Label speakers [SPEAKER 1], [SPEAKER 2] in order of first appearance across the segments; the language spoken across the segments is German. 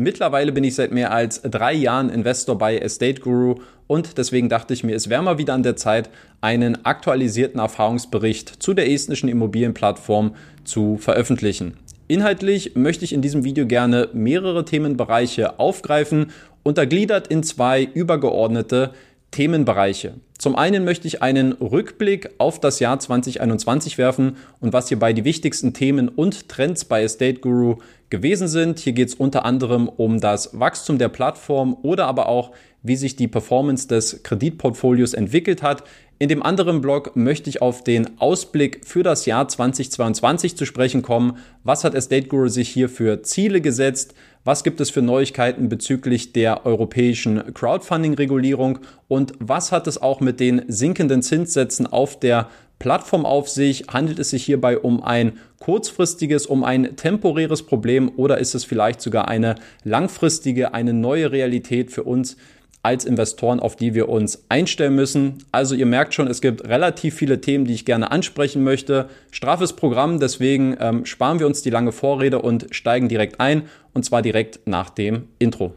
[SPEAKER 1] Mittlerweile bin ich seit mehr als drei Jahren Investor bei Estate Guru und deswegen dachte ich mir, es wäre mal wieder an der Zeit, einen aktualisierten Erfahrungsbericht zu der estnischen Immobilienplattform zu veröffentlichen. Inhaltlich möchte ich in diesem Video gerne mehrere Themenbereiche aufgreifen, untergliedert in zwei übergeordnete Themenbereiche. Zum einen möchte ich einen Rückblick auf das Jahr 2021 werfen und was hierbei die wichtigsten Themen und Trends bei Estate Guru gewesen sind. Hier geht es unter anderem um das Wachstum der Plattform oder aber auch, wie sich die Performance des Kreditportfolios entwickelt hat. In dem anderen Blog möchte ich auf den Ausblick für das Jahr 2022 zu sprechen kommen. Was hat Estate Guru sich hier für Ziele gesetzt? Was gibt es für Neuigkeiten bezüglich der europäischen Crowdfunding-Regulierung? Und was hat es auch mit den sinkenden Zinssätzen auf der Plattform auf sich? Handelt es sich hierbei um ein kurzfristiges, um ein temporäres Problem oder ist es vielleicht sogar eine langfristige, eine neue Realität für uns? Als Investoren, auf die wir uns einstellen müssen. Also ihr merkt schon, es gibt relativ viele Themen, die ich gerne ansprechen möchte. Straffes Programm, deswegen ähm, sparen wir uns die lange Vorrede und steigen direkt ein und zwar direkt nach dem Intro.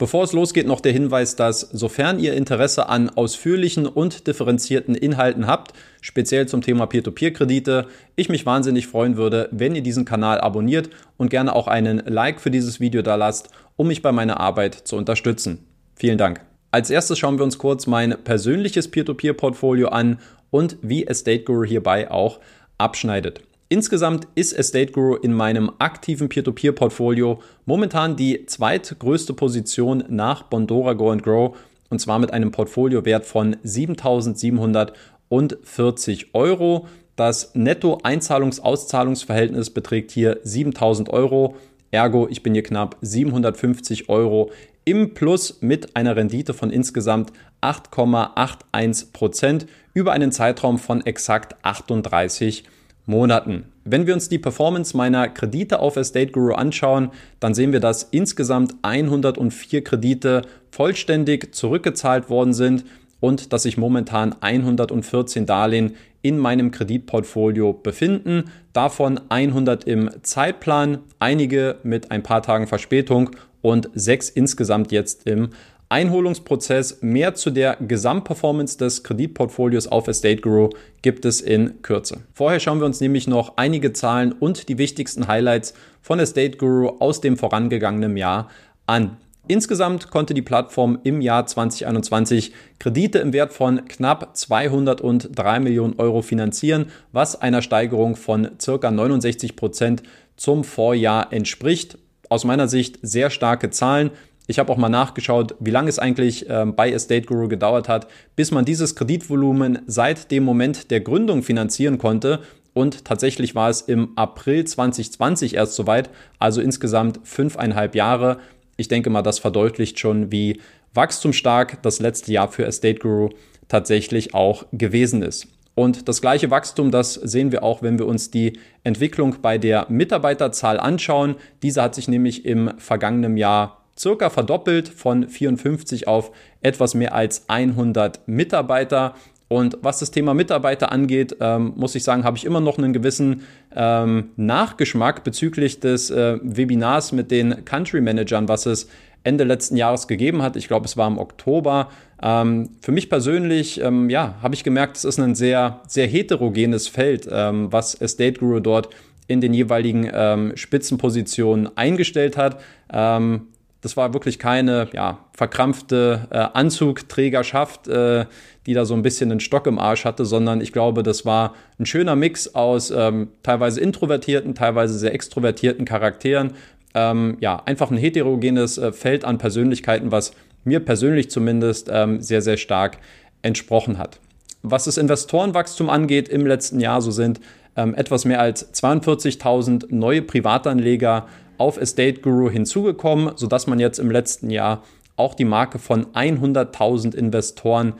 [SPEAKER 1] Bevor es losgeht, noch der Hinweis, dass sofern ihr Interesse an ausführlichen und differenzierten Inhalten habt, speziell zum Thema Peer-to-Peer-Kredite, ich mich wahnsinnig freuen würde, wenn ihr diesen Kanal abonniert und gerne auch einen Like für dieses Video da lasst, um mich bei meiner Arbeit zu unterstützen. Vielen Dank. Als erstes schauen wir uns kurz mein persönliches Peer-to-Peer-Portfolio an und wie Estate Guru hierbei auch abschneidet. Insgesamt ist Estate Guru in meinem aktiven Peer-to-Peer-Portfolio momentan die zweitgrößte Position nach Bondora Go and Grow und zwar mit einem Portfoliowert von 7.740 Euro. Das Netto-Einzahlungs-Auszahlungsverhältnis beträgt hier 7.000 Euro. Ergo, ich bin hier knapp 750 Euro im Plus mit einer Rendite von insgesamt 8,81 Prozent über einen Zeitraum von exakt 38 Monaten. Monaten. Wenn wir uns die Performance meiner Kredite auf Estate Guru anschauen, dann sehen wir, dass insgesamt 104 Kredite vollständig zurückgezahlt worden sind und dass sich momentan 114 Darlehen in meinem Kreditportfolio befinden. Davon 100 im Zeitplan, einige mit ein paar Tagen Verspätung und sechs insgesamt jetzt im Einholungsprozess. Mehr zu der Gesamtperformance des Kreditportfolios auf Estate Guru gibt es in Kürze. Vorher schauen wir uns nämlich noch einige Zahlen und die wichtigsten Highlights von Estate Guru aus dem vorangegangenen Jahr an. Insgesamt konnte die Plattform im Jahr 2021 Kredite im Wert von knapp 203 Millionen Euro finanzieren, was einer Steigerung von circa 69 Prozent zum Vorjahr entspricht. Aus meiner Sicht sehr starke Zahlen. Ich habe auch mal nachgeschaut, wie lange es eigentlich ähm, bei Estate Guru gedauert hat, bis man dieses Kreditvolumen seit dem Moment der Gründung finanzieren konnte. Und tatsächlich war es im April 2020 erst soweit, also insgesamt fünfeinhalb Jahre. Ich denke mal, das verdeutlicht schon, wie wachstumsstark das letzte Jahr für Estate Guru tatsächlich auch gewesen ist. Und das gleiche Wachstum, das sehen wir auch, wenn wir uns die Entwicklung bei der Mitarbeiterzahl anschauen. Diese hat sich nämlich im vergangenen Jahr circa verdoppelt von 54 auf etwas mehr als 100 Mitarbeiter. Und was das Thema Mitarbeiter angeht, ähm, muss ich sagen, habe ich immer noch einen gewissen ähm, Nachgeschmack bezüglich des äh, Webinars mit den Country Managern, was es Ende letzten Jahres gegeben hat. Ich glaube, es war im Oktober. Ähm, für mich persönlich, ähm, ja, habe ich gemerkt, es ist ein sehr, sehr heterogenes Feld, ähm, was Estate Guru dort in den jeweiligen ähm, Spitzenpositionen eingestellt hat. Das war wirklich keine ja, verkrampfte äh, Anzugträgerschaft, äh, die da so ein bisschen einen Stock im Arsch hatte, sondern ich glaube, das war ein schöner Mix aus ähm, teilweise introvertierten, teilweise sehr extrovertierten Charakteren. Ähm, ja, einfach ein heterogenes äh, Feld an Persönlichkeiten, was mir persönlich zumindest ähm, sehr, sehr stark entsprochen hat. Was das Investorenwachstum angeht im letzten Jahr, so sind ähm, etwas mehr als 42.000 neue Privatanleger auf Estate Guru hinzugekommen, sodass man jetzt im letzten Jahr auch die Marke von 100.000 Investoren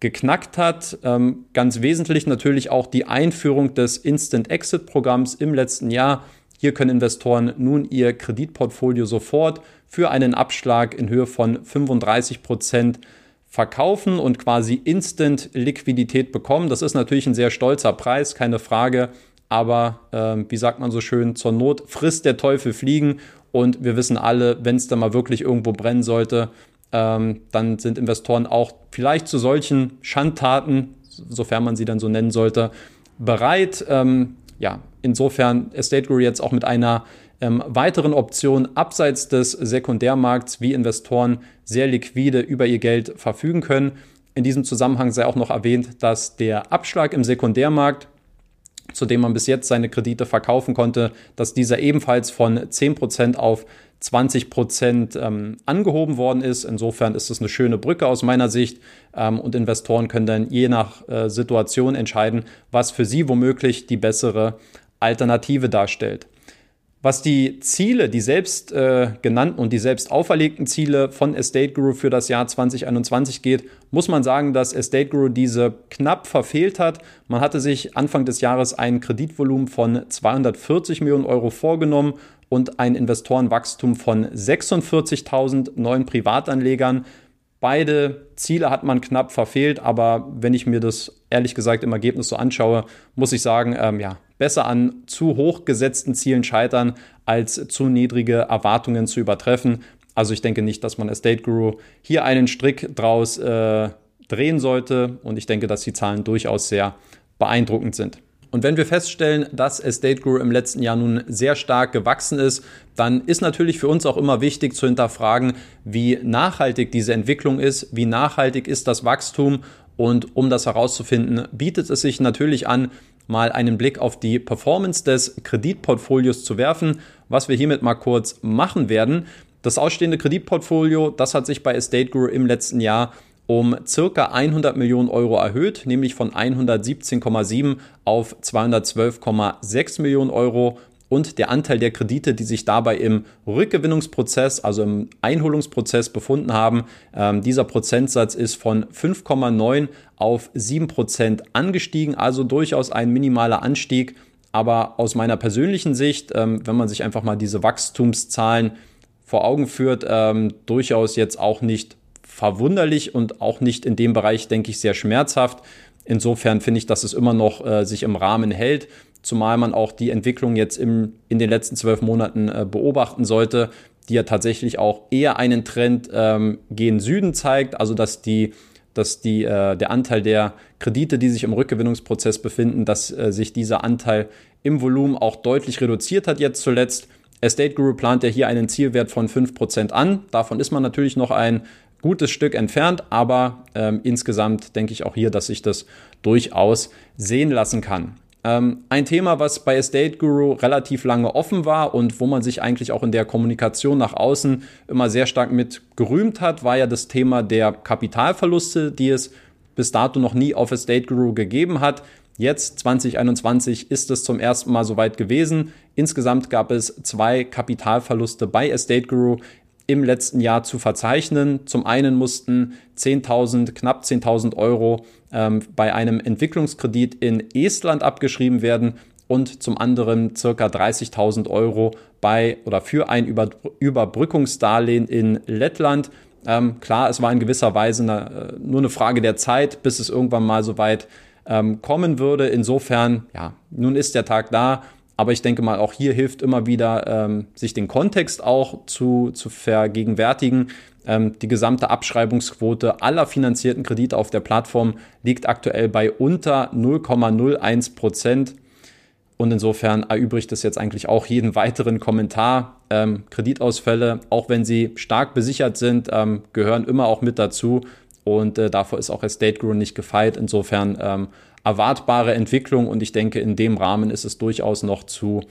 [SPEAKER 1] geknackt hat. Ähm, ganz wesentlich natürlich auch die Einführung des Instant Exit Programms im letzten Jahr. Hier können Investoren nun ihr Kreditportfolio sofort für einen Abschlag in Höhe von 35 Prozent verkaufen und quasi Instant Liquidität bekommen. Das ist natürlich ein sehr stolzer Preis, keine Frage. Aber äh, wie sagt man so schön, zur Not frisst der Teufel Fliegen. Und wir wissen alle, wenn es da mal wirklich irgendwo brennen sollte, ähm, dann sind Investoren auch vielleicht zu solchen Schandtaten, sofern man sie dann so nennen sollte, bereit. Ähm, ja, insofern Estate Guru jetzt auch mit einer ähm, weiteren Option abseits des Sekundärmarkts, wie Investoren sehr liquide über ihr Geld verfügen können. In diesem Zusammenhang sei auch noch erwähnt, dass der Abschlag im Sekundärmarkt zu dem man bis jetzt seine Kredite verkaufen konnte, dass dieser ebenfalls von 10% auf 20% ähm, angehoben worden ist. Insofern ist es eine schöne Brücke aus meiner Sicht ähm, und Investoren können dann je nach äh, Situation entscheiden, was für sie womöglich die bessere Alternative darstellt. Was die Ziele, die selbst äh, genannten und die selbst auferlegten Ziele von Estate Guru für das Jahr 2021 geht, muss man sagen, dass Estate Guru diese knapp verfehlt hat. Man hatte sich Anfang des Jahres ein Kreditvolumen von 240 Millionen Euro vorgenommen und ein Investorenwachstum von 46.000 neuen Privatanlegern. Beide Ziele hat man knapp verfehlt, aber wenn ich mir das ehrlich gesagt im Ergebnis so anschaue, muss ich sagen, ähm, ja, besser an zu hoch gesetzten Zielen scheitern, als zu niedrige Erwartungen zu übertreffen. Also ich denke nicht, dass man Estate Guru hier einen Strick draus äh, drehen sollte und ich denke, dass die Zahlen durchaus sehr beeindruckend sind. Und wenn wir feststellen, dass Estate Guru im letzten Jahr nun sehr stark gewachsen ist, dann ist natürlich für uns auch immer wichtig zu hinterfragen, wie nachhaltig diese Entwicklung ist, wie nachhaltig ist das Wachstum und um das herauszufinden, bietet es sich natürlich an, mal einen Blick auf die Performance des Kreditportfolios zu werfen, was wir hiermit mal kurz machen werden. Das ausstehende Kreditportfolio, das hat sich bei Estate Guru im letzten Jahr um circa 100 Millionen Euro erhöht, nämlich von 117,7 auf 212,6 Millionen Euro und der Anteil der Kredite, die sich dabei im Rückgewinnungsprozess, also im Einholungsprozess befunden haben. Ähm, dieser Prozentsatz ist von 5,9 auf 7 Prozent angestiegen, also durchaus ein minimaler Anstieg. Aber aus meiner persönlichen Sicht, ähm, wenn man sich einfach mal diese Wachstumszahlen vor Augen führt, ähm, durchaus jetzt auch nicht verwunderlich und auch nicht in dem Bereich, denke ich, sehr schmerzhaft. Insofern finde ich, dass es immer noch äh, sich im Rahmen hält zumal man auch die Entwicklung jetzt im, in den letzten zwölf Monaten äh, beobachten sollte, die ja tatsächlich auch eher einen Trend ähm, gen Süden zeigt, also dass die dass die, äh, der Anteil der Kredite, die sich im Rückgewinnungsprozess befinden, dass äh, sich dieser Anteil im Volumen auch deutlich reduziert hat jetzt zuletzt. Estate Guru plant ja hier einen Zielwert von 5% an. Davon ist man natürlich noch ein gutes Stück entfernt, aber ähm, insgesamt denke ich auch hier, dass sich das durchaus sehen lassen kann. Ähm, ein Thema, was bei Estate Guru relativ lange offen war und wo man sich eigentlich auch in der Kommunikation nach außen immer sehr stark mit gerühmt hat, war ja das Thema der Kapitalverluste, die es bis dato noch nie auf Estate Guru gegeben hat. Jetzt 2021 ist es zum ersten Mal soweit gewesen. Insgesamt gab es zwei Kapitalverluste bei Estate Guru im letzten Jahr zu verzeichnen. Zum einen mussten 10.000, knapp 10.000 Euro ähm, bei einem Entwicklungskredit in Estland abgeschrieben werden und zum anderen circa 30.000 Euro bei oder für ein Über Überbrückungsdarlehen in Lettland. Ähm, klar, es war in gewisser Weise eine, äh, nur eine Frage der Zeit, bis es irgendwann mal so weit ähm, kommen würde. Insofern, ja, nun ist der Tag da. Aber ich denke mal, auch hier hilft immer wieder, ähm, sich den Kontext auch zu, zu vergegenwärtigen. Ähm, die gesamte Abschreibungsquote aller finanzierten Kredite auf der Plattform liegt aktuell bei unter 0,01 Prozent. Und insofern erübrigt es jetzt eigentlich auch jeden weiteren Kommentar. Ähm, Kreditausfälle, auch wenn sie stark besichert sind, ähm, gehören immer auch mit dazu. Und äh, davor ist auch Estate Guru nicht gefeit. Insofern ähm, erwartbare Entwicklung und ich denke, in dem Rahmen ist es durchaus noch zu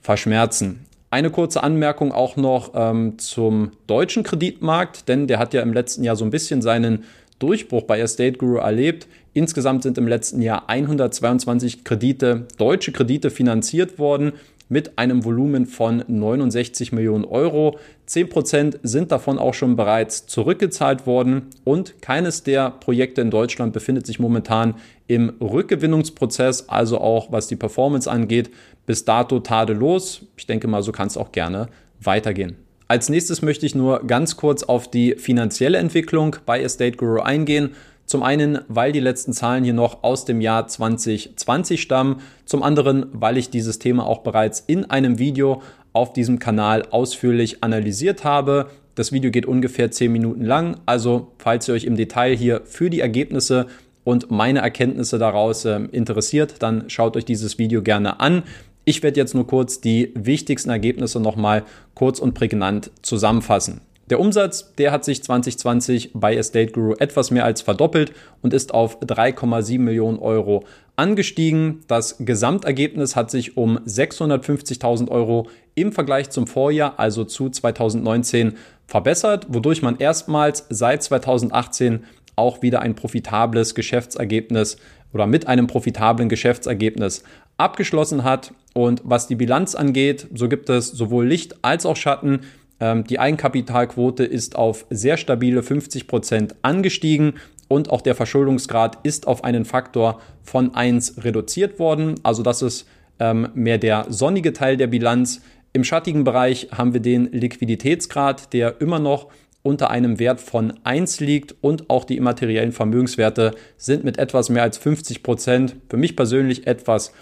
[SPEAKER 1] verschmerzen. Eine kurze Anmerkung auch noch ähm, zum deutschen Kreditmarkt, denn der hat ja im letzten Jahr so ein bisschen seinen Durchbruch bei Estate Guru erlebt. Insgesamt sind im letzten Jahr 122 Kredite, deutsche Kredite finanziert worden mit einem Volumen von 69 Millionen Euro. 10% sind davon auch schon bereits zurückgezahlt worden und keines der Projekte in Deutschland befindet sich momentan im Rückgewinnungsprozess, also auch was die Performance angeht, bis dato tadellos. Ich denke mal, so kann es auch gerne weitergehen. Als nächstes möchte ich nur ganz kurz auf die finanzielle Entwicklung bei Estate Guru eingehen. Zum einen, weil die letzten Zahlen hier noch aus dem Jahr 2020 stammen. Zum anderen, weil ich dieses Thema auch bereits in einem Video auf diesem Kanal ausführlich analysiert habe. Das Video geht ungefähr 10 Minuten lang. Also, falls ihr euch im Detail hier für die Ergebnisse und meine Erkenntnisse daraus äh, interessiert, dann schaut euch dieses Video gerne an. Ich werde jetzt nur kurz die wichtigsten Ergebnisse nochmal kurz und prägnant zusammenfassen. Der Umsatz, der hat sich 2020 bei Estate Guru etwas mehr als verdoppelt und ist auf 3,7 Millionen Euro angestiegen. Das Gesamtergebnis hat sich um 650.000 Euro im Vergleich zum Vorjahr, also zu 2019, verbessert, wodurch man erstmals seit 2018 auch wieder ein profitables Geschäftsergebnis oder mit einem profitablen Geschäftsergebnis abgeschlossen hat. Und was die Bilanz angeht, so gibt es sowohl Licht als auch Schatten. Ähm, die Eigenkapitalquote ist auf sehr stabile 50 Prozent angestiegen und auch der Verschuldungsgrad ist auf einen Faktor von 1 reduziert worden. Also das ist ähm, mehr der sonnige Teil der Bilanz. Im schattigen Bereich haben wir den Liquiditätsgrad, der immer noch unter einem Wert von 1 liegt und auch die immateriellen Vermögenswerte sind mit etwas mehr als 50 Prozent für mich persönlich etwas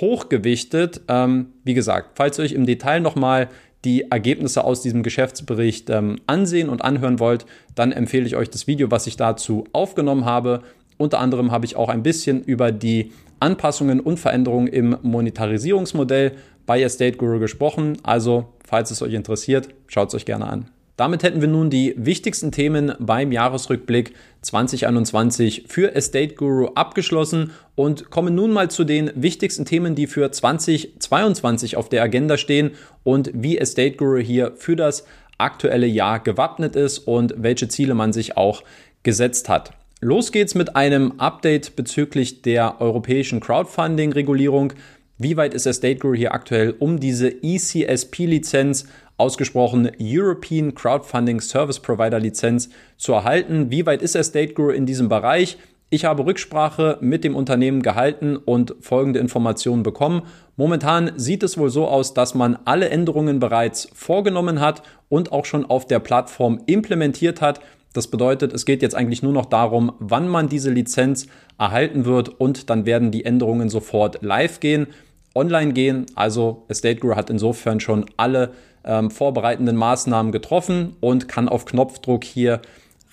[SPEAKER 1] hochgewichtet. Ähm, wie gesagt, falls ihr euch im Detail nochmal die Ergebnisse aus diesem Geschäftsbericht ähm, ansehen und anhören wollt, dann empfehle ich euch das Video, was ich dazu aufgenommen habe. Unter anderem habe ich auch ein bisschen über die Anpassungen und Veränderungen im Monetarisierungsmodell bei Estate Guru gesprochen. Also, falls es euch interessiert, schaut es euch gerne an. Damit hätten wir nun die wichtigsten Themen beim Jahresrückblick 2021 für Estate Guru abgeschlossen und kommen nun mal zu den wichtigsten Themen, die für 2022 auf der Agenda stehen und wie Estate Guru hier für das aktuelle Jahr gewappnet ist und welche Ziele man sich auch gesetzt hat. Los geht's mit einem Update bezüglich der europäischen Crowdfunding-Regulierung. Wie weit ist Estate Guru hier aktuell um diese ECSP-Lizenz ausgesprochen European Crowdfunding Service Provider Lizenz zu erhalten. Wie weit ist Estate Guru in diesem Bereich? Ich habe Rücksprache mit dem Unternehmen gehalten und folgende Informationen bekommen. Momentan sieht es wohl so aus, dass man alle Änderungen bereits vorgenommen hat und auch schon auf der Plattform implementiert hat. Das bedeutet, es geht jetzt eigentlich nur noch darum, wann man diese Lizenz erhalten wird und dann werden die Änderungen sofort live gehen, online gehen. Also Estate Guru hat insofern schon alle ähm, vorbereitenden Maßnahmen getroffen und kann auf Knopfdruck hier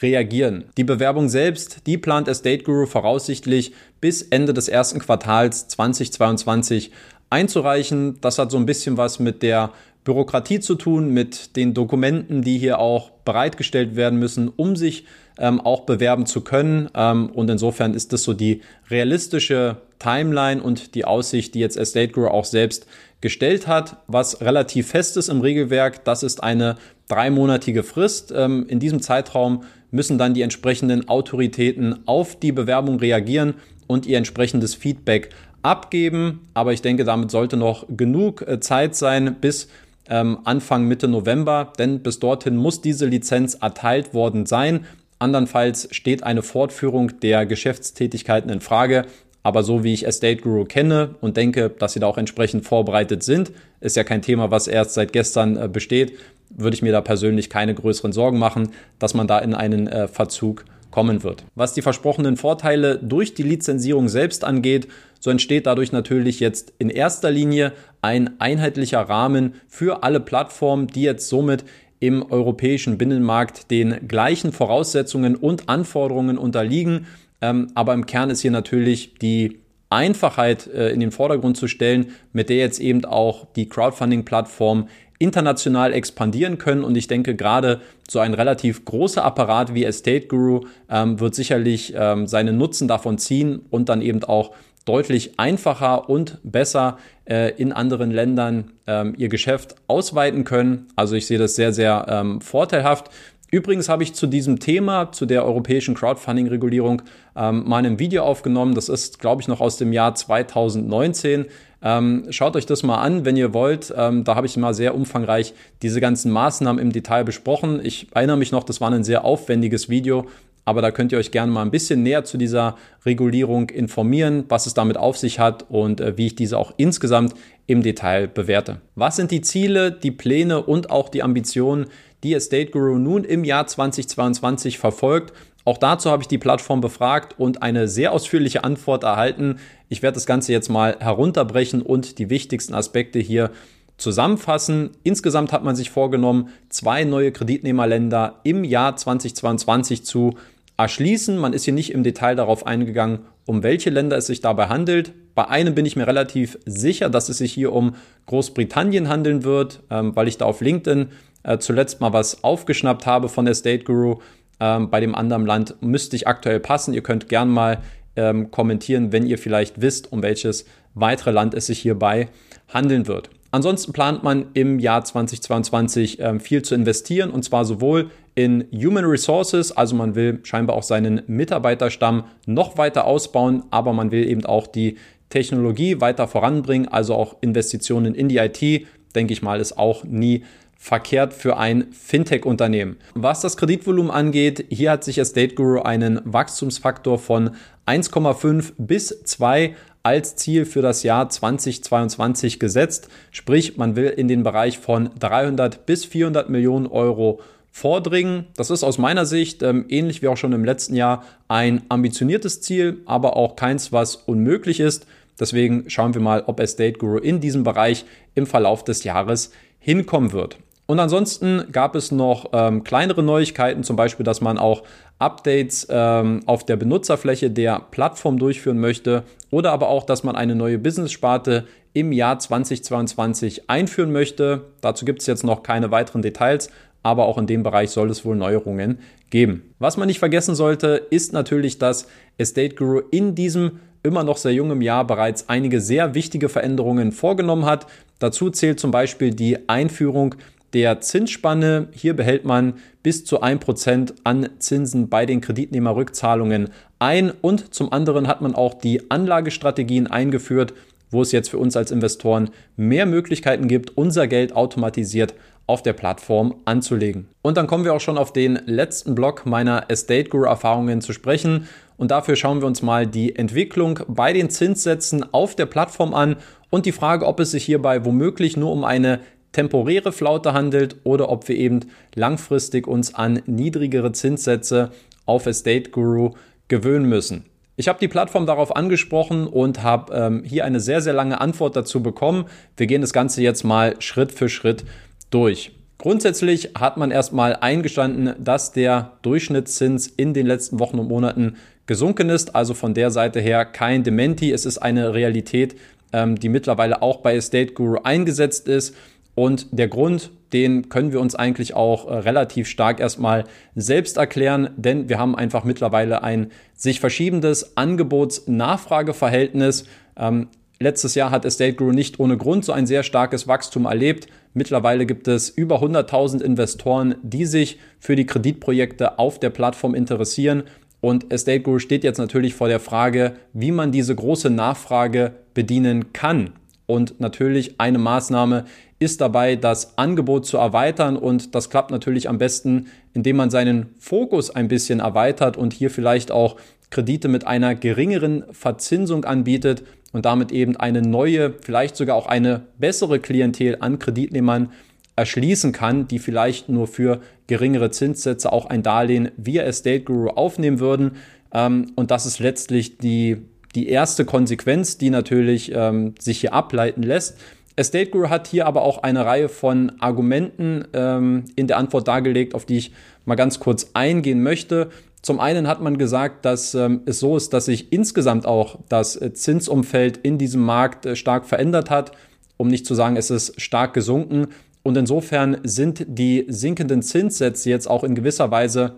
[SPEAKER 1] reagieren. Die Bewerbung selbst, die plant Estate Guru voraussichtlich bis Ende des ersten Quartals 2022 einzureichen. Das hat so ein bisschen was mit der Bürokratie zu tun, mit den Dokumenten, die hier auch bereitgestellt werden müssen, um sich ähm, auch bewerben zu können. Ähm, und insofern ist das so die realistische Timeline und die Aussicht, die jetzt Estate Guru auch selbst gestellt hat, was relativ fest ist im Regelwerk. Das ist eine dreimonatige Frist. Ähm, in diesem Zeitraum müssen dann die entsprechenden Autoritäten auf die Bewerbung reagieren und ihr entsprechendes Feedback abgeben. Aber ich denke, damit sollte noch genug äh, Zeit sein bis ähm, Anfang Mitte November, denn bis dorthin muss diese Lizenz erteilt worden sein. Andernfalls steht eine Fortführung der Geschäftstätigkeiten in Frage. Aber so wie ich Estate Guru kenne und denke, dass sie da auch entsprechend vorbereitet sind, ist ja kein Thema, was erst seit gestern äh, besteht, würde ich mir da persönlich keine größeren Sorgen machen, dass man da in einen äh, Verzug kommen wird. Was die versprochenen Vorteile durch die Lizenzierung selbst angeht, so entsteht dadurch natürlich jetzt in erster Linie ein einheitlicher Rahmen für alle Plattformen, die jetzt somit im europäischen Binnenmarkt den gleichen Voraussetzungen und Anforderungen unterliegen. Ähm, aber im Kern ist hier natürlich die Einfachheit äh, in den Vordergrund zu stellen, mit der jetzt eben auch die Crowdfunding-Plattform international expandieren können. Und ich denke, gerade so ein relativ großer Apparat wie Estate Guru ähm, wird sicherlich ähm, seinen Nutzen davon ziehen und dann eben auch deutlich einfacher und besser äh, in anderen Ländern ähm, ihr Geschäft ausweiten können. Also ich sehe das sehr, sehr ähm, vorteilhaft. Übrigens habe ich zu diesem Thema, zu der europäischen Crowdfunding-Regulierung, ähm, mal ein Video aufgenommen. Das ist, glaube ich, noch aus dem Jahr 2019. Ähm, schaut euch das mal an, wenn ihr wollt. Ähm, da habe ich mal sehr umfangreich diese ganzen Maßnahmen im Detail besprochen. Ich erinnere mich noch, das war ein sehr aufwendiges Video, aber da könnt ihr euch gerne mal ein bisschen näher zu dieser Regulierung informieren, was es damit auf sich hat und äh, wie ich diese auch insgesamt im Detail bewerte. Was sind die Ziele, die Pläne und auch die Ambitionen, die Estate Guru nun im Jahr 2022 verfolgt? Auch dazu habe ich die Plattform befragt und eine sehr ausführliche Antwort erhalten. Ich werde das Ganze jetzt mal herunterbrechen und die wichtigsten Aspekte hier zusammenfassen. Insgesamt hat man sich vorgenommen, zwei neue Kreditnehmerländer im Jahr 2022 zu erschließen. Man ist hier nicht im Detail darauf eingegangen, um welche Länder es sich dabei handelt. Bei einem bin ich mir relativ sicher, dass es sich hier um Großbritannien handeln wird, ähm, weil ich da auf LinkedIn äh, zuletzt mal was aufgeschnappt habe von der State Guru. Ähm, bei dem anderen Land müsste ich aktuell passen. Ihr könnt gern mal ähm, kommentieren, wenn ihr vielleicht wisst, um welches weitere Land es sich hierbei handeln wird. Ansonsten plant man im Jahr 2022 ähm, viel zu investieren und zwar sowohl in Human Resources, also man will scheinbar auch seinen Mitarbeiterstamm noch weiter ausbauen, aber man will eben auch die Technologie weiter voranbringen, also auch Investitionen in die IT, denke ich mal, ist auch nie verkehrt für ein Fintech-Unternehmen. Was das Kreditvolumen angeht, hier hat sich Estate Guru einen Wachstumsfaktor von 1,5 bis 2 als Ziel für das Jahr 2022 gesetzt. Sprich, man will in den Bereich von 300 bis 400 Millionen Euro vordringen. Das ist aus meiner Sicht ähm, ähnlich wie auch schon im letzten Jahr ein ambitioniertes Ziel, aber auch keins, was unmöglich ist. Deswegen schauen wir mal, ob Estate Guru in diesem Bereich im Verlauf des Jahres hinkommen wird. Und ansonsten gab es noch ähm, kleinere Neuigkeiten, zum Beispiel, dass man auch Updates ähm, auf der Benutzerfläche der Plattform durchführen möchte oder aber auch, dass man eine neue Business-Sparte im Jahr 2022 einführen möchte. Dazu gibt es jetzt noch keine weiteren Details, aber auch in dem Bereich soll es wohl Neuerungen geben. Was man nicht vergessen sollte, ist natürlich, dass Estate Guru in diesem immer noch sehr jungen Jahr bereits einige sehr wichtige Veränderungen vorgenommen hat. Dazu zählt zum Beispiel die Einführung der Zinsspanne. Hier behält man bis zu 1% an Zinsen bei den Kreditnehmerrückzahlungen ein und zum anderen hat man auch die Anlagestrategien eingeführt, wo es jetzt für uns als Investoren mehr Möglichkeiten gibt, unser Geld automatisiert auf der Plattform anzulegen. Und dann kommen wir auch schon auf den letzten Block meiner Estate Guru Erfahrungen zu sprechen. Und dafür schauen wir uns mal die Entwicklung bei den Zinssätzen auf der Plattform an und die Frage, ob es sich hierbei womöglich nur um eine temporäre Flaute handelt oder ob wir eben langfristig uns an niedrigere Zinssätze auf Estate Guru gewöhnen müssen. Ich habe die Plattform darauf angesprochen und habe ähm, hier eine sehr, sehr lange Antwort dazu bekommen. Wir gehen das Ganze jetzt mal Schritt für Schritt durch. Grundsätzlich hat man erstmal eingestanden, dass der Durchschnittszins in den letzten Wochen und Monaten gesunken ist. Also von der Seite her kein Dementi. Es ist eine Realität, ähm, die mittlerweile auch bei Estate Guru eingesetzt ist. Und der Grund, den können wir uns eigentlich auch äh, relativ stark erstmal selbst erklären, denn wir haben einfach mittlerweile ein sich verschiebendes Angebots-Nachfrage-Verhältnis. Ähm, letztes Jahr hat Estate Guru nicht ohne Grund so ein sehr starkes Wachstum erlebt. Mittlerweile gibt es über 100.000 Investoren, die sich für die Kreditprojekte auf der Plattform interessieren. Und Estate Guru steht jetzt natürlich vor der Frage, wie man diese große Nachfrage bedienen kann. Und natürlich eine Maßnahme ist dabei, das Angebot zu erweitern. Und das klappt natürlich am besten, indem man seinen Fokus ein bisschen erweitert und hier vielleicht auch Kredite mit einer geringeren Verzinsung anbietet und damit eben eine neue, vielleicht sogar auch eine bessere Klientel an Kreditnehmern erschließen kann, die vielleicht nur für geringere Zinssätze auch ein Darlehen via Estate Guru aufnehmen würden. Ähm, und das ist letztlich die die erste Konsequenz, die natürlich ähm, sich hier ableiten lässt. Estate Guru hat hier aber auch eine Reihe von Argumenten ähm, in der Antwort dargelegt, auf die ich mal ganz kurz eingehen möchte. Zum einen hat man gesagt, dass ähm, es so ist, dass sich insgesamt auch das äh, Zinsumfeld in diesem Markt äh, stark verändert hat, um nicht zu sagen, es ist stark gesunken. Und insofern sind die sinkenden Zinssätze jetzt auch in gewisser Weise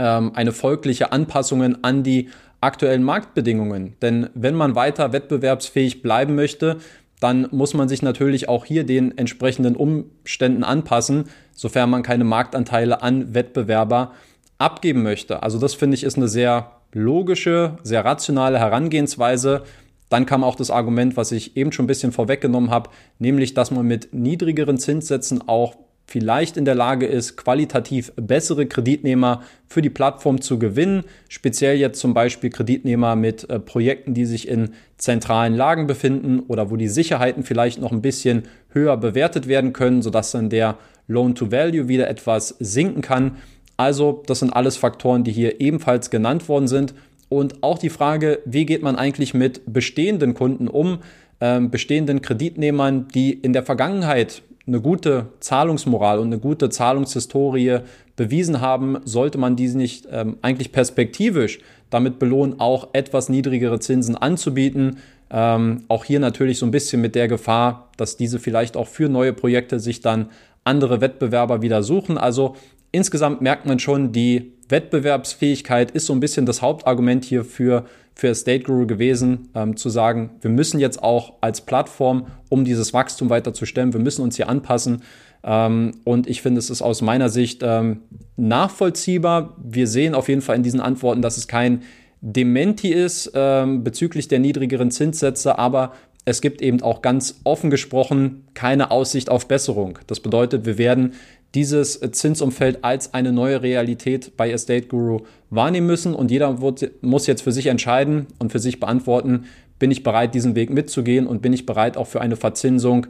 [SPEAKER 1] ähm, eine folgliche Anpassung an die aktuellen Marktbedingungen. Denn wenn man weiter wettbewerbsfähig bleiben möchte, dann muss man sich natürlich auch hier den entsprechenden Umständen anpassen, sofern man keine Marktanteile an Wettbewerber abgeben möchte. Also das finde ich ist eine sehr logische, sehr rationale Herangehensweise. Dann kam auch das Argument, was ich eben schon ein bisschen vorweggenommen habe, nämlich dass man mit niedrigeren Zinssätzen auch vielleicht in der Lage ist, qualitativ bessere Kreditnehmer für die Plattform zu gewinnen. Speziell jetzt zum Beispiel Kreditnehmer mit äh, Projekten, die sich in zentralen Lagen befinden oder wo die Sicherheiten vielleicht noch ein bisschen höher bewertet werden können, sodass dann der Loan-to-Value wieder etwas sinken kann. Also das sind alles Faktoren, die hier ebenfalls genannt worden sind. Und auch die Frage, wie geht man eigentlich mit bestehenden Kunden um, äh, bestehenden Kreditnehmern, die in der Vergangenheit eine gute Zahlungsmoral und eine gute Zahlungshistorie bewiesen haben, sollte man diese nicht ähm, eigentlich perspektivisch damit belohnen, auch etwas niedrigere Zinsen anzubieten. Ähm, auch hier natürlich so ein bisschen mit der Gefahr, dass diese vielleicht auch für neue Projekte sich dann andere Wettbewerber wieder suchen. Also insgesamt merkt man schon, die Wettbewerbsfähigkeit ist so ein bisschen das Hauptargument hier für für State Guru gewesen, ähm, zu sagen, wir müssen jetzt auch als Plattform, um dieses Wachstum weiter zu stemmen, wir müssen uns hier anpassen. Ähm, und ich finde, es ist aus meiner Sicht ähm, nachvollziehbar. Wir sehen auf jeden Fall in diesen Antworten, dass es kein Dementi ist ähm, bezüglich der niedrigeren Zinssätze, aber es gibt eben auch ganz offen gesprochen keine Aussicht auf Besserung. Das bedeutet, wir werden dieses Zinsumfeld als eine neue Realität bei Estate Guru wahrnehmen müssen und jeder muss jetzt für sich entscheiden und für sich beantworten, bin ich bereit, diesen Weg mitzugehen und bin ich bereit, auch für eine Verzinsung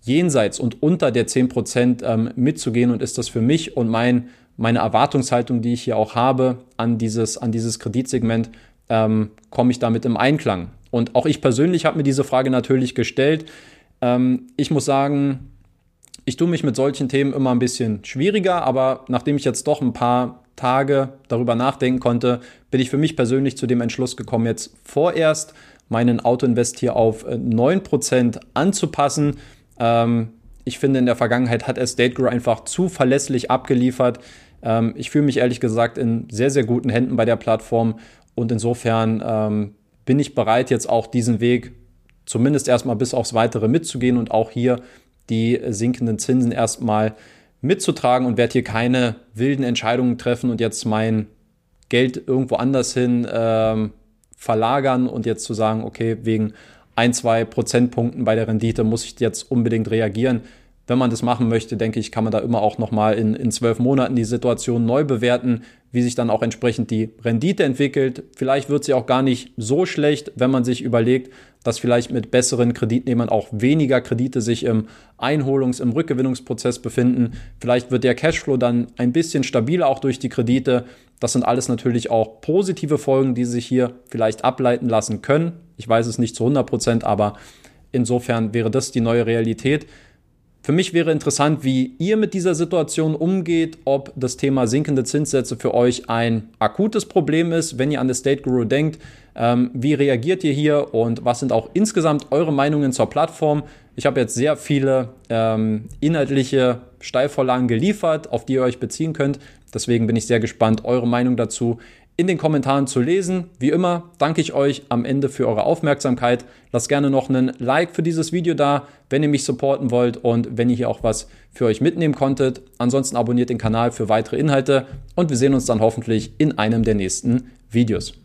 [SPEAKER 1] jenseits und unter der 10% ähm, mitzugehen und ist das für mich und mein, meine Erwartungshaltung, die ich hier auch habe an dieses, an dieses Kreditsegment, ähm, komme ich damit im Einklang. Und auch ich persönlich habe mir diese Frage natürlich gestellt. Ähm, ich muss sagen, ich tue mich mit solchen Themen immer ein bisschen schwieriger, aber nachdem ich jetzt doch ein paar Tage darüber nachdenken konnte, bin ich für mich persönlich zu dem Entschluss gekommen, jetzt vorerst meinen Autoinvest hier auf 9% anzupassen. Ähm, ich finde, in der Vergangenheit hat Estate Grow einfach zu verlässlich abgeliefert. Ähm, ich fühle mich ehrlich gesagt in sehr, sehr guten Händen bei der Plattform und insofern ähm, bin ich bereit, jetzt auch diesen Weg zumindest erstmal bis aufs Weitere mitzugehen und auch hier die sinkenden Zinsen erstmal mitzutragen und werde hier keine wilden Entscheidungen treffen und jetzt mein Geld irgendwo anders hin ähm, verlagern und jetzt zu sagen, okay, wegen ein, zwei Prozentpunkten bei der Rendite muss ich jetzt unbedingt reagieren. Wenn man das machen möchte, denke ich, kann man da immer auch nochmal in, in zwölf Monaten die Situation neu bewerten, wie sich dann auch entsprechend die Rendite entwickelt. Vielleicht wird sie auch gar nicht so schlecht, wenn man sich überlegt, dass vielleicht mit besseren Kreditnehmern auch weniger Kredite sich im Einholungs-, im Rückgewinnungsprozess befinden. Vielleicht wird der Cashflow dann ein bisschen stabiler auch durch die Kredite. Das sind alles natürlich auch positive Folgen, die sich hier vielleicht ableiten lassen können. Ich weiß es nicht zu 100 Prozent, aber insofern wäre das die neue Realität. Für mich wäre interessant, wie ihr mit dieser Situation umgeht, ob das Thema sinkende Zinssätze für euch ein akutes Problem ist, wenn ihr an the State Guru denkt. Ähm, wie reagiert ihr hier und was sind auch insgesamt eure Meinungen zur Plattform? Ich habe jetzt sehr viele ähm, inhaltliche Steilvorlagen geliefert, auf die ihr euch beziehen könnt. Deswegen bin ich sehr gespannt, eure Meinung dazu in den Kommentaren zu lesen. Wie immer danke ich euch am Ende für eure Aufmerksamkeit. Lasst gerne noch einen Like für dieses Video da, wenn ihr mich supporten wollt und wenn ihr hier auch was für euch mitnehmen konntet. Ansonsten abonniert den Kanal für weitere Inhalte und wir sehen uns dann hoffentlich in einem der nächsten Videos.